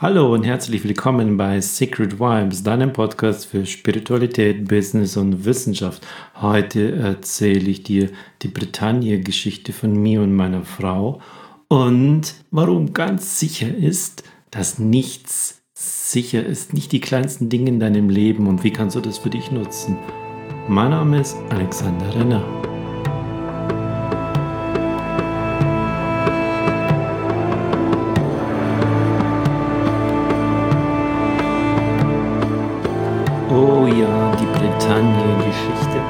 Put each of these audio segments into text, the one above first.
Hallo und herzlich willkommen bei Secret Vibes, deinem Podcast für Spiritualität, Business und Wissenschaft. Heute erzähle ich dir die Bretagne-Geschichte von mir und meiner Frau und warum ganz sicher ist, dass nichts sicher ist, nicht die kleinsten Dinge in deinem Leben und wie kannst du das für dich nutzen. Mein Name ist Alexander Renner. Oh ja, die Bretagne-Geschichte.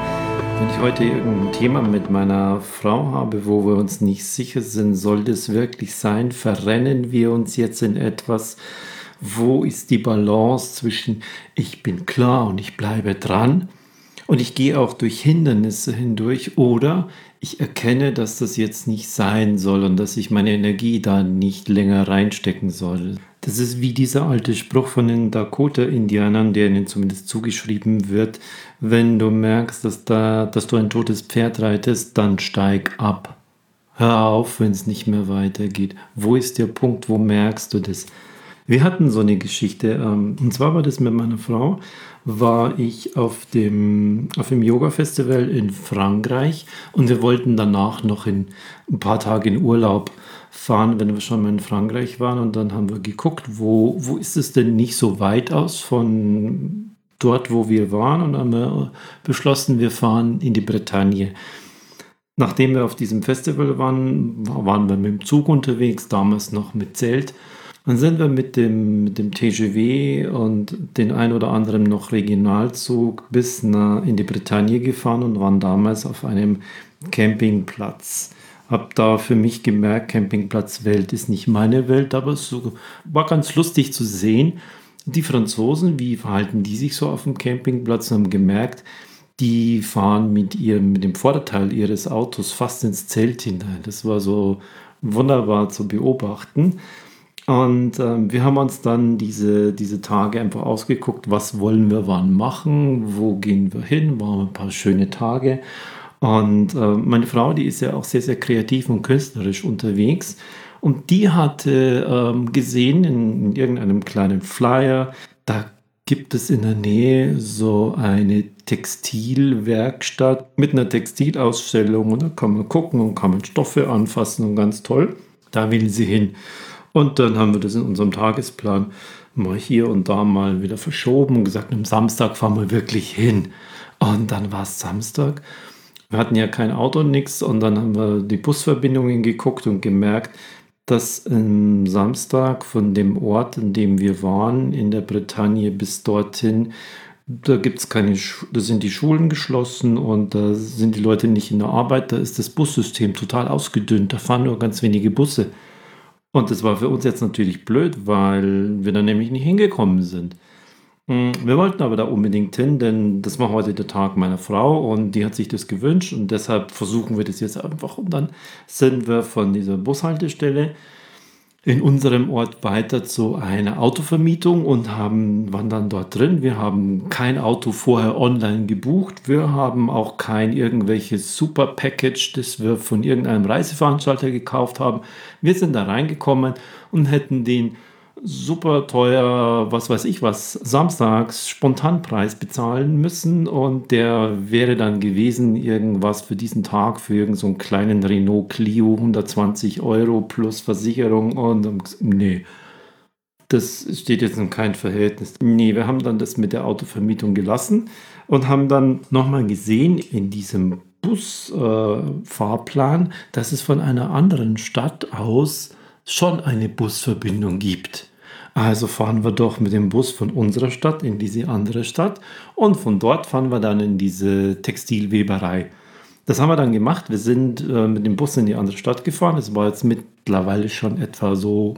Wenn ich heute irgendein Thema mit meiner Frau habe, wo wir uns nicht sicher sind, soll das wirklich sein? Verrennen wir uns jetzt in etwas? Wo ist die Balance zwischen ich bin klar und ich bleibe dran und ich gehe auch durch Hindernisse hindurch oder ich erkenne, dass das jetzt nicht sein soll und dass ich meine Energie da nicht länger reinstecken soll. Das ist wie dieser alte Spruch von den Dakota-Indianern, der ihnen zumindest zugeschrieben wird. Wenn du merkst, dass, da, dass du ein totes Pferd reitest, dann steig ab. Hör auf, wenn es nicht mehr weitergeht. Wo ist der Punkt, wo merkst du das? Wir hatten so eine Geschichte, ähm, und zwar war das mit meiner Frau, war ich auf dem, auf dem Yoga-Festival in Frankreich und wir wollten danach noch in ein paar Tage in Urlaub fahren, wenn wir schon mal in Frankreich waren. Und dann haben wir geguckt, wo, wo ist es denn nicht so weit aus von dort, wo wir waren? Und haben wir beschlossen, wir fahren in die Bretagne. Nachdem wir auf diesem Festival waren, waren wir mit dem Zug unterwegs, damals noch mit Zelt dann sind wir mit dem, mit dem TGW und den ein oder anderen noch Regionalzug bis nach, in die Bretagne gefahren und waren damals auf einem Campingplatz. Hab da für mich gemerkt, Campingplatz Welt ist nicht meine Welt, aber es war ganz lustig zu sehen. Die Franzosen, wie verhalten die sich so auf dem Campingplatz, haben gemerkt, die fahren mit ihrem, mit dem Vorderteil ihres Autos fast ins Zelt hinein. Das war so wunderbar zu beobachten. Und ähm, wir haben uns dann diese, diese Tage einfach ausgeguckt, was wollen wir wann machen, wo gehen wir hin, waren ein paar schöne Tage. Und äh, meine Frau, die ist ja auch sehr, sehr kreativ und künstlerisch unterwegs. Und die hatte ähm, gesehen in, in irgendeinem kleinen Flyer, da gibt es in der Nähe so eine Textilwerkstatt mit einer Textilausstellung und da kann man gucken und kann man Stoffe anfassen und ganz toll. Da will sie hin. Und dann haben wir das in unserem Tagesplan mal hier und da mal wieder verschoben und gesagt, am Samstag fahren wir wirklich hin. Und dann war es Samstag. Wir hatten ja kein Auto, und nichts. Und dann haben wir die Busverbindungen geguckt und gemerkt, dass am Samstag von dem Ort, in dem wir waren, in der Bretagne bis dorthin, da gibt's keine, da sind die Schulen geschlossen und da sind die Leute nicht in der Arbeit. Da ist das Bussystem total ausgedünnt. Da fahren nur ganz wenige Busse. Und das war für uns jetzt natürlich blöd, weil wir da nämlich nicht hingekommen sind. Hm, wir wollten aber da unbedingt hin, denn das war heute der Tag meiner Frau und die hat sich das gewünscht und deshalb versuchen wir das jetzt einfach. Und dann sind wir von dieser Bushaltestelle in unserem Ort weiter zu einer Autovermietung und haben, waren dann dort drin. Wir haben kein Auto vorher online gebucht. Wir haben auch kein irgendwelches Super Package, das wir von irgendeinem Reiseveranstalter gekauft haben. Wir sind da reingekommen und hätten den super teuer, was weiß ich was, samstags Spontanpreis bezahlen müssen und der wäre dann gewesen irgendwas für diesen Tag für irgendeinen so kleinen Renault Clio 120 Euro plus Versicherung und nee, das steht jetzt in kein Verhältnis. Nee, wir haben dann das mit der Autovermietung gelassen und haben dann nochmal gesehen in diesem Busfahrplan, äh, dass es von einer anderen Stadt aus schon eine Busverbindung gibt. Also fahren wir doch mit dem Bus von unserer Stadt in diese andere Stadt und von dort fahren wir dann in diese Textilweberei. Das haben wir dann gemacht. Wir sind äh, mit dem Bus in die andere Stadt gefahren. Es war jetzt mittlerweile schon etwa so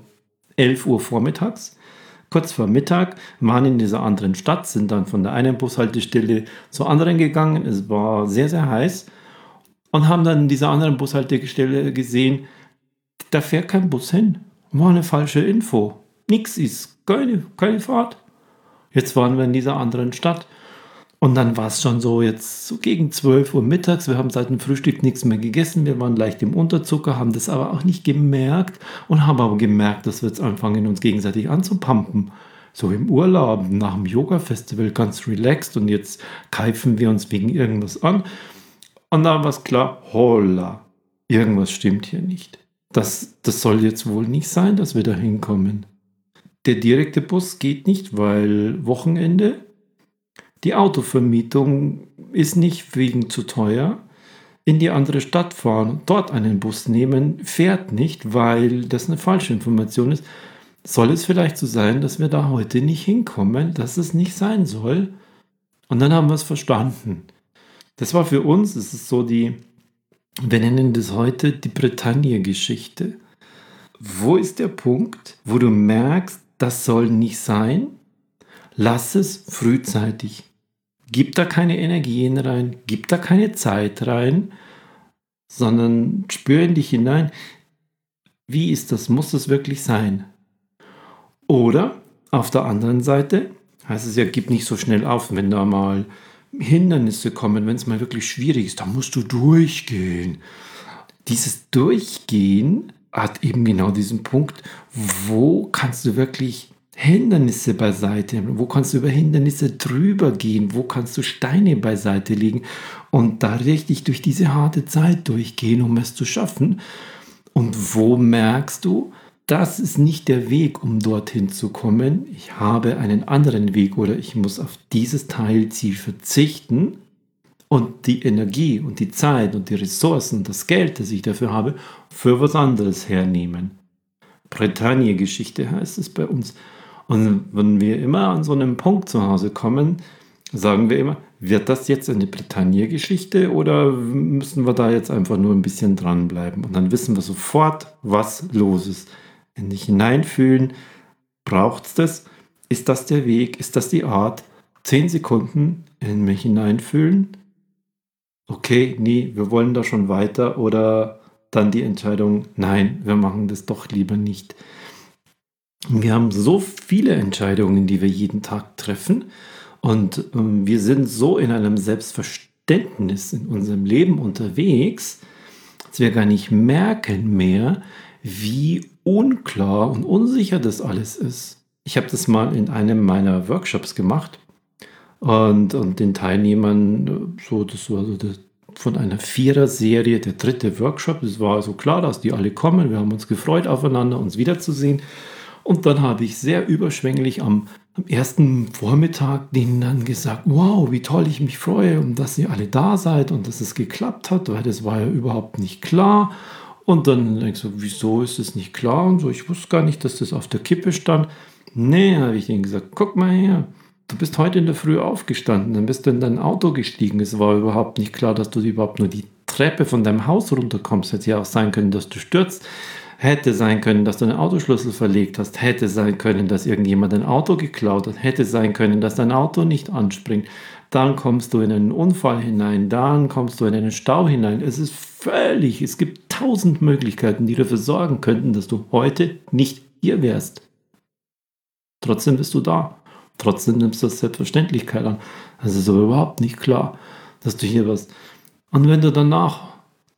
11 Uhr vormittags. Kurz vor Mittag waren in dieser anderen Stadt, sind dann von der einen Bushaltestelle zur anderen gegangen. Es war sehr, sehr heiß und haben dann in dieser anderen Bushaltestelle gesehen, da fährt kein Bus hin. War eine falsche Info. Nix ist, keine, keine Fahrt. Jetzt waren wir in dieser anderen Stadt. Und dann war es schon so jetzt so gegen 12 Uhr mittags. Wir haben seit dem Frühstück nichts mehr gegessen. Wir waren leicht im Unterzucker, haben das aber auch nicht gemerkt und haben aber gemerkt, dass wir jetzt anfangen, uns gegenseitig anzupumpen. So im Urlaub, nach dem Yoga-Festival ganz relaxed und jetzt keifen wir uns wegen irgendwas an. Und dann war es klar, holla, irgendwas stimmt hier nicht. Das, das soll jetzt wohl nicht sein, dass wir da hinkommen. Der direkte Bus geht nicht, weil Wochenende die Autovermietung ist nicht wegen zu teuer. In die andere Stadt fahren dort einen Bus nehmen, fährt nicht, weil das eine falsche Information ist. Soll es vielleicht so sein, dass wir da heute nicht hinkommen, dass es nicht sein soll? Und dann haben wir es verstanden. Das war für uns, es ist so die, wir nennen das heute die Bretagne-Geschichte. Wo ist der Punkt, wo du merkst, das soll nicht sein? Lass es frühzeitig Gib da keine Energien rein, gib da keine Zeit rein, sondern spür in dich hinein, wie ist das, muss das wirklich sein? Oder auf der anderen Seite heißt es ja, gib nicht so schnell auf, wenn da mal Hindernisse kommen, wenn es mal wirklich schwierig ist, da musst du durchgehen. Dieses Durchgehen hat eben genau diesen Punkt, wo kannst du wirklich Hindernisse beiseite? Wo kannst du über Hindernisse drüber gehen? Wo kannst du Steine beiseite legen und da richtig durch diese harte Zeit durchgehen, um es zu schaffen? Und wo merkst du, das ist nicht der Weg, um dorthin zu kommen. Ich habe einen anderen Weg oder ich muss auf dieses Teilziel verzichten und die Energie und die Zeit und die Ressourcen, das Geld, das ich dafür habe, für was anderes hernehmen. Bretagne-Geschichte heißt es bei uns. Und wenn wir immer an so einem Punkt zu Hause kommen, sagen wir immer, wird das jetzt eine Bretagne-Geschichte oder müssen wir da jetzt einfach nur ein bisschen dranbleiben? Und dann wissen wir sofort, was los ist. In dich hineinfühlen, braucht es das? Ist das der Weg? Ist das die Art? Zehn Sekunden in mich hineinfühlen. Okay, nee, wir wollen da schon weiter oder dann die Entscheidung, nein, wir machen das doch lieber nicht. Wir haben so viele Entscheidungen, die wir jeden Tag treffen. Und ähm, wir sind so in einem Selbstverständnis in unserem Leben unterwegs, dass wir gar nicht merken mehr, wie unklar und unsicher das alles ist. Ich habe das mal in einem meiner Workshops gemacht und, und den Teilnehmern, so, das war so das, von einer Vierer-Serie, der dritte Workshop. Es war also klar, dass die alle kommen. Wir haben uns gefreut aufeinander, uns wiederzusehen. Und dann habe ich sehr überschwänglich am, am, ersten Vormittag denen dann gesagt, wow, wie toll ich mich freue und dass ihr alle da seid und dass es geklappt hat, weil das war ja überhaupt nicht klar. Und dann ich so, wieso ist es nicht klar? Und so, ich wusste gar nicht, dass das auf der Kippe stand. Nee, habe ich denen gesagt, guck mal her, du bist heute in der Früh aufgestanden, dann bist du in dein Auto gestiegen. Es war überhaupt nicht klar, dass du überhaupt nur die Treppe von deinem Haus runterkommst. Hätte ja auch sein können, dass du stürzt. Hätte sein können, dass du einen Autoschlüssel verlegt hast. Hätte sein können, dass irgendjemand ein Auto geklaut hat. Hätte sein können, dass dein Auto nicht anspringt. Dann kommst du in einen Unfall hinein. Dann kommst du in einen Stau hinein. Es ist völlig, es gibt tausend Möglichkeiten, die dafür sorgen könnten, dass du heute nicht hier wärst. Trotzdem bist du da. Trotzdem nimmst du das Selbstverständlichkeit an. Das ist aber überhaupt nicht klar, dass du hier warst. Und wenn du danach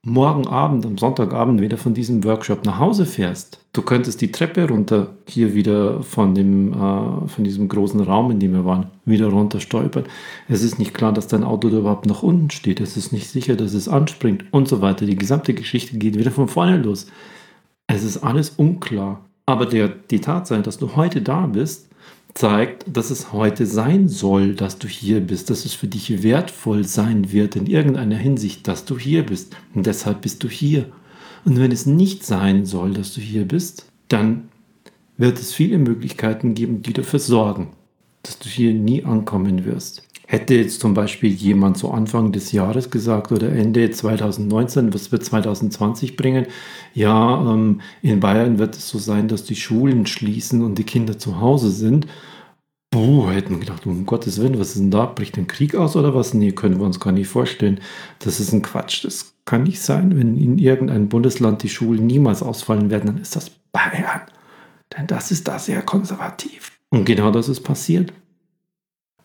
morgen Abend, am Sonntagabend wieder von diesem Workshop nach Hause fährst, du könntest die Treppe runter, hier wieder von, dem, äh, von diesem großen Raum, in dem wir waren, wieder runter stolpern. Es ist nicht klar, dass dein Auto da überhaupt nach unten steht. Es ist nicht sicher, dass es anspringt und so weiter. Die gesamte Geschichte geht wieder von vorne los. Es ist alles unklar. Aber der, die Tatsache, dass du heute da bist, zeigt, dass es heute sein soll, dass du hier bist, dass es für dich wertvoll sein wird in irgendeiner Hinsicht, dass du hier bist. Und deshalb bist du hier. Und wenn es nicht sein soll, dass du hier bist, dann wird es viele Möglichkeiten geben, die dafür sorgen, dass du hier nie ankommen wirst. Hätte jetzt zum Beispiel jemand zu Anfang des Jahres gesagt oder Ende 2019, was wird 2020 bringen? Ja, ähm, in Bayern wird es so sein, dass die Schulen schließen und die Kinder zu Hause sind. Puh, hätten gedacht, um Gottes Willen, was ist denn da? Bricht ein Krieg aus oder was? Nee, können wir uns gar nicht vorstellen. Das ist ein Quatsch. Das kann nicht sein. Wenn in irgendeinem Bundesland die Schulen niemals ausfallen werden, dann ist das Bayern. Denn das ist da sehr konservativ. Und genau das ist passiert.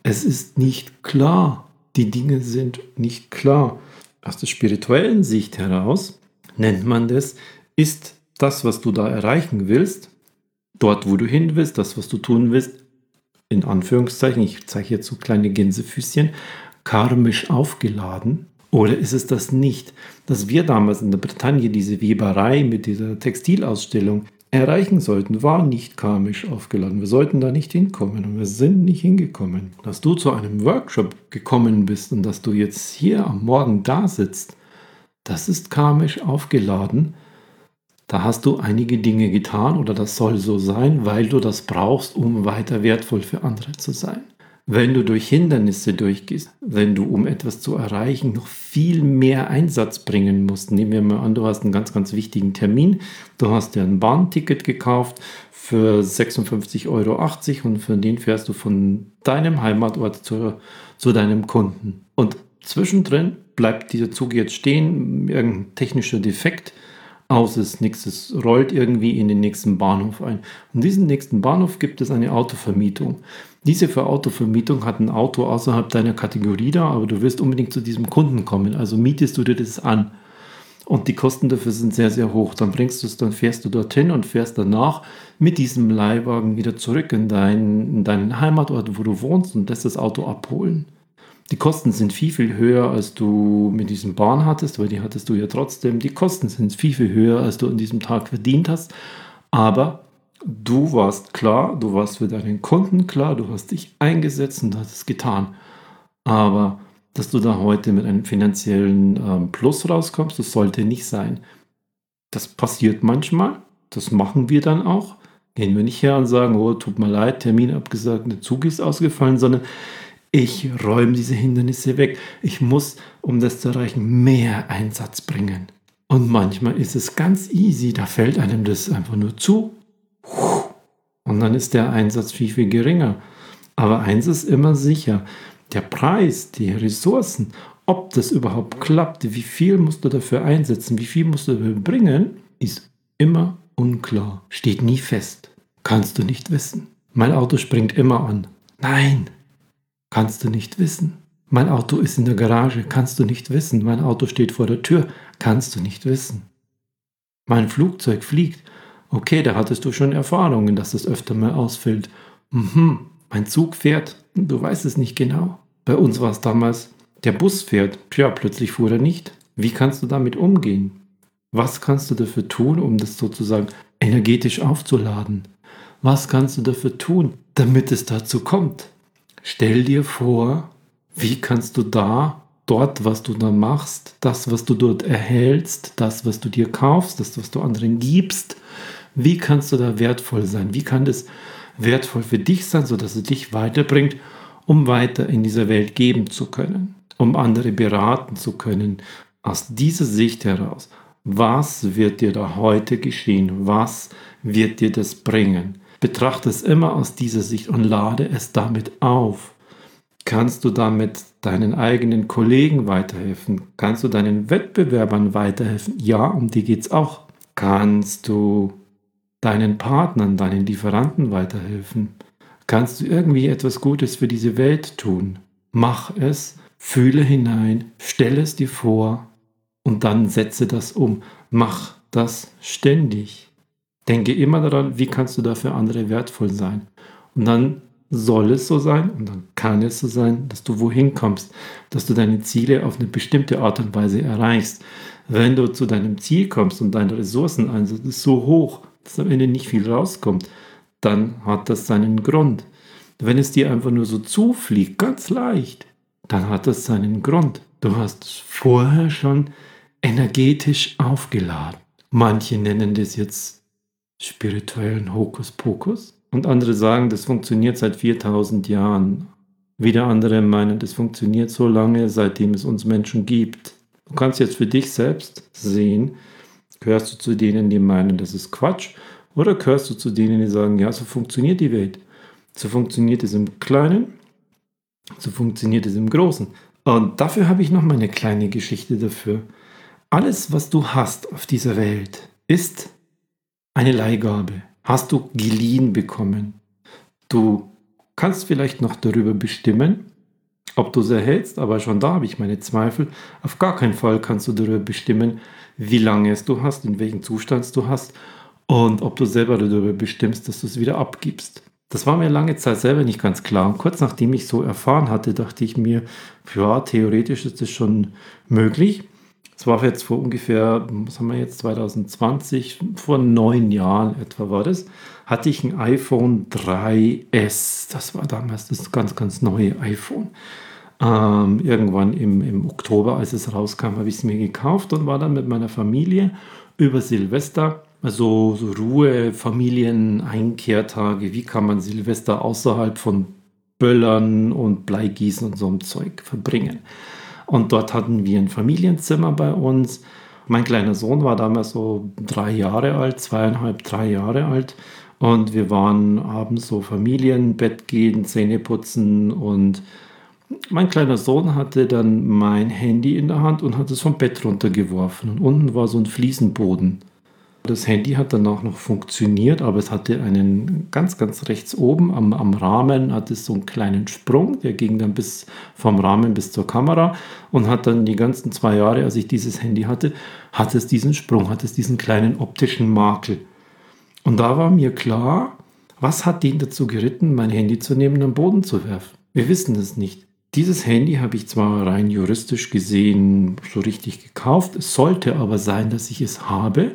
Es ist nicht klar. Die Dinge sind nicht klar. Aus der spirituellen Sicht heraus nennt man das, ist das, was du da erreichen willst, dort, wo du hin willst, das, was du tun willst, in Anführungszeichen, ich zeige jetzt so kleine Gänsefüßchen, karmisch aufgeladen? Oder ist es das nicht? Dass wir damals in der Bretagne diese Weberei mit dieser Textilausstellung erreichen sollten, war nicht karmisch aufgeladen. Wir sollten da nicht hinkommen und wir sind nicht hingekommen. Dass du zu einem Workshop gekommen bist und dass du jetzt hier am Morgen da sitzt, das ist karmisch aufgeladen. Da hast du einige Dinge getan oder das soll so sein, weil du das brauchst, um weiter wertvoll für andere zu sein. Wenn du durch Hindernisse durchgehst, wenn du, um etwas zu erreichen, noch viel mehr Einsatz bringen musst, nehmen wir mal an, du hast einen ganz, ganz wichtigen Termin, du hast dir ein Bahnticket gekauft für 56,80 Euro und für den fährst du von deinem Heimatort zu, zu deinem Kunden. Und zwischendrin bleibt dieser Zug jetzt stehen, irgendein technischer Defekt, aus ist nichts, es rollt irgendwie in den nächsten Bahnhof ein. Und diesen nächsten Bahnhof gibt es eine Autovermietung. Diese für Autovermietung hat ein Auto außerhalb deiner Kategorie da, aber du wirst unbedingt zu diesem Kunden kommen. Also mietest du dir das an. Und die Kosten dafür sind sehr, sehr hoch. Dann bringst du es, dann fährst du dorthin und fährst danach mit diesem Leihwagen wieder zurück in, dein, in deinen Heimatort, wo du wohnst und lässt das Auto abholen. Die Kosten sind viel, viel höher, als du mit diesem Bahn hattest, weil die hattest du ja trotzdem. Die Kosten sind viel, viel höher, als du an diesem Tag verdient hast. Aber du warst klar, du warst für deinen Kunden klar, du hast dich eingesetzt und hast es getan. Aber dass du da heute mit einem finanziellen ähm, Plus rauskommst, das sollte nicht sein. Das passiert manchmal, das machen wir dann auch. Gehen wir nicht her und sagen, oh, tut mir leid, Termin abgesagt, der Zug ist ausgefallen, sondern ich räume diese Hindernisse weg. Ich muss, um das zu erreichen, mehr Einsatz bringen. Und manchmal ist es ganz easy, da fällt einem das einfach nur zu. Und dann ist der Einsatz viel, viel geringer. Aber eins ist immer sicher, der Preis, die Ressourcen, ob das überhaupt klappt, wie viel musst du dafür einsetzen, wie viel musst du dafür bringen, ist immer unklar. Steht nie fest. Kannst du nicht wissen. Mein Auto springt immer an. Nein, Kannst du nicht wissen. Mein Auto ist in der Garage, kannst du nicht wissen. Mein Auto steht vor der Tür, kannst du nicht wissen. Mein Flugzeug fliegt. Okay, da hattest du schon Erfahrungen, dass es öfter mal ausfällt. Mhm, mein Zug fährt, du weißt es nicht genau. Bei uns war es damals, der Bus fährt, tja, plötzlich fuhr er nicht. Wie kannst du damit umgehen? Was kannst du dafür tun, um das sozusagen energetisch aufzuladen? Was kannst du dafür tun, damit es dazu kommt? Stell dir vor, wie kannst du da, dort, was du da machst, das, was du dort erhältst, das, was du dir kaufst, das, was du anderen gibst, wie kannst du da wertvoll sein? Wie kann das wertvoll für dich sein, sodass es dich weiterbringt, um weiter in dieser Welt geben zu können, um andere beraten zu können, aus dieser Sicht heraus. Was wird dir da heute geschehen? Was wird dir das bringen? Betrachte es immer aus dieser Sicht und lade es damit auf. Kannst du damit deinen eigenen Kollegen weiterhelfen? Kannst du deinen Wettbewerbern weiterhelfen? Ja, um die geht es auch. Kannst du deinen Partnern, deinen Lieferanten weiterhelfen? Kannst du irgendwie etwas Gutes für diese Welt tun? Mach es, fühle hinein, stelle es dir vor und dann setze das um. Mach das ständig. Denke immer daran, wie kannst du da für andere wertvoll sein. Und dann soll es so sein und dann kann es so sein, dass du wohin kommst, dass du deine Ziele auf eine bestimmte Art und Weise erreichst. Wenn du zu deinem Ziel kommst und dein Ressourceneinsatz ist so hoch, dass am Ende nicht viel rauskommt, dann hat das seinen Grund. Wenn es dir einfach nur so zufliegt, ganz leicht, dann hat das seinen Grund. Du hast es vorher schon energetisch aufgeladen. Manche nennen das jetzt spirituellen Hokuspokus. Und andere sagen, das funktioniert seit 4000 Jahren. Wieder andere meinen, das funktioniert so lange, seitdem es uns Menschen gibt. Du kannst jetzt für dich selbst sehen, gehörst du zu denen, die meinen, das ist Quatsch, oder gehörst du zu denen, die sagen, ja, so funktioniert die Welt. So funktioniert es im Kleinen, so funktioniert es im Großen. Und dafür habe ich noch mal eine kleine Geschichte dafür. Alles, was du hast auf dieser Welt, ist eine Leihgabe hast du geliehen bekommen. Du kannst vielleicht noch darüber bestimmen, ob du es erhältst, aber schon da habe ich meine Zweifel. Auf gar keinen Fall kannst du darüber bestimmen, wie lange es du hast, in welchem Zustand du hast und ob du selber darüber bestimmst, dass du es wieder abgibst. Das war mir lange Zeit selber nicht ganz klar. Und kurz nachdem ich so erfahren hatte, dachte ich mir, ja, theoretisch ist das schon möglich. Es war jetzt vor ungefähr, was haben wir jetzt, 2020, vor neun Jahren etwa war das, hatte ich ein iPhone 3S. Das war damals das ganz, ganz neue iPhone. Ähm, irgendwann im, im Oktober, als es rauskam, habe ich es mir gekauft und war dann mit meiner Familie über Silvester, also so Ruhe, Familien, Einkehrtage, wie kann man Silvester außerhalb von Böllern und Bleigießen und so einem Zeug verbringen. Und dort hatten wir ein Familienzimmer bei uns. Mein kleiner Sohn war damals so drei Jahre alt, zweieinhalb, drei Jahre alt. Und wir waren abends so Familienbett gehen, Zähne putzen und mein kleiner Sohn hatte dann mein Handy in der Hand und hat es vom Bett runtergeworfen. Und unten war so ein Fliesenboden. Das Handy hat dann auch noch funktioniert, aber es hatte einen ganz, ganz rechts oben am, am Rahmen hat es so einen kleinen Sprung, der ging dann bis vom Rahmen bis zur Kamera und hat dann die ganzen zwei Jahre, als ich dieses Handy hatte, hat es diesen Sprung, hat es diesen kleinen optischen Makel. Und da war mir klar, was hat den dazu geritten, mein Handy zu nehmen und am Boden zu werfen? Wir wissen es nicht. Dieses Handy habe ich zwar rein juristisch gesehen so richtig gekauft, es sollte aber sein, dass ich es habe.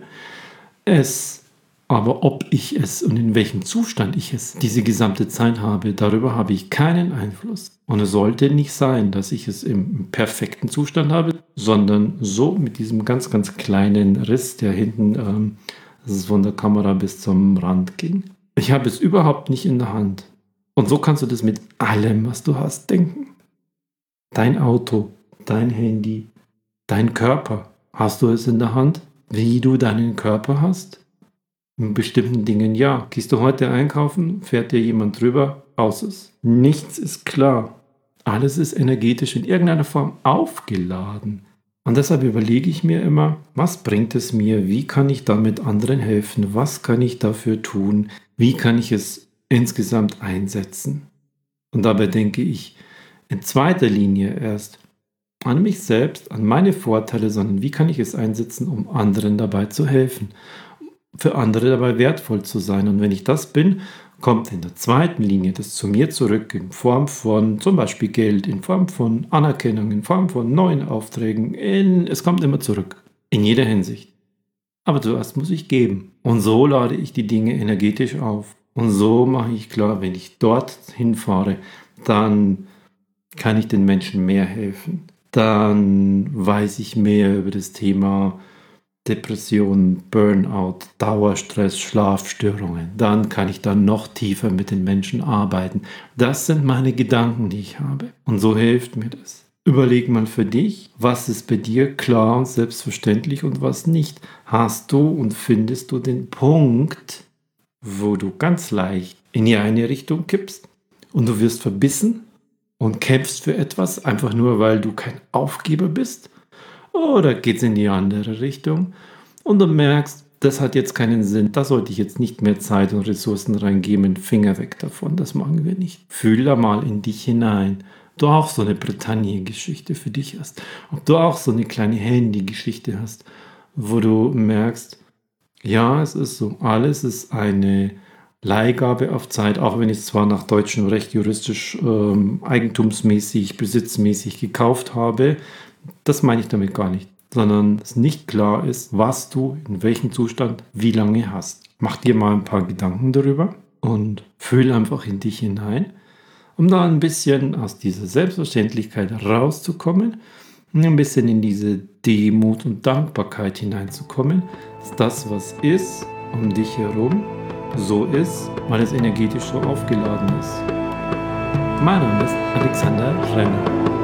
Es, aber ob ich es und in welchem Zustand ich es diese gesamte Zeit habe, darüber habe ich keinen Einfluss. Und es sollte nicht sein, dass ich es im perfekten Zustand habe, sondern so mit diesem ganz, ganz kleinen Riss, der hinten ähm, von der Kamera bis zum Rand ging. Ich habe es überhaupt nicht in der Hand. Und so kannst du das mit allem, was du hast, denken. Dein Auto, dein Handy, dein Körper. Hast du es in der Hand? Wie du deinen Körper hast? In bestimmten Dingen ja. Gehst du heute einkaufen, fährt dir jemand drüber, aus es. Nichts ist klar. Alles ist energetisch in irgendeiner Form aufgeladen. Und deshalb überlege ich mir immer, was bringt es mir? Wie kann ich damit anderen helfen? Was kann ich dafür tun? Wie kann ich es insgesamt einsetzen? Und dabei denke ich, in zweiter Linie erst an mich selbst, an meine Vorteile, sondern wie kann ich es einsetzen, um anderen dabei zu helfen, für andere dabei wertvoll zu sein. Und wenn ich das bin, kommt in der zweiten Linie das zu mir zurück in Form von zum Beispiel Geld, in Form von Anerkennung, in Form von neuen Aufträgen. In, es kommt immer zurück. In jeder Hinsicht. Aber zuerst muss ich geben. Und so lade ich die Dinge energetisch auf. Und so mache ich klar, wenn ich dort hinfahre, dann kann ich den Menschen mehr helfen. Dann weiß ich mehr über das Thema Depression, Burnout, Dauerstress, Schlafstörungen. Dann kann ich dann noch tiefer mit den Menschen arbeiten. Das sind meine Gedanken, die ich habe. Und so hilft mir das. Überleg mal für dich, was ist bei dir klar und selbstverständlich und was nicht. Hast du und findest du den Punkt, wo du ganz leicht in die eine Richtung kippst und du wirst verbissen und kämpfst für etwas, einfach nur weil du kein Aufgeber bist? Oder geht es in die andere Richtung und du merkst, das hat jetzt keinen Sinn, da sollte ich jetzt nicht mehr Zeit und Ressourcen reingeben, Finger weg davon, das machen wir nicht. Fühl da mal in dich hinein. Du auch so eine Bretagne-Geschichte für dich hast. Ob du auch so eine kleine Handy-Geschichte hast, wo du merkst, ja, es ist so, alles ist eine Leihgabe auf Zeit, auch wenn ich es zwar nach deutschem Recht juristisch ähm, eigentumsmäßig, besitzmäßig gekauft habe, das meine ich damit gar nicht, sondern es nicht klar ist, was du in welchem Zustand wie lange hast. Mach dir mal ein paar Gedanken darüber und fühl einfach in dich hinein, um da ein bisschen aus dieser Selbstverständlichkeit rauszukommen und ein bisschen in diese Demut und Dankbarkeit hineinzukommen, dass das, was ist, um dich herum, so ist, weil es energetisch so aufgeladen ist. Mein Name ist Alexander Renner.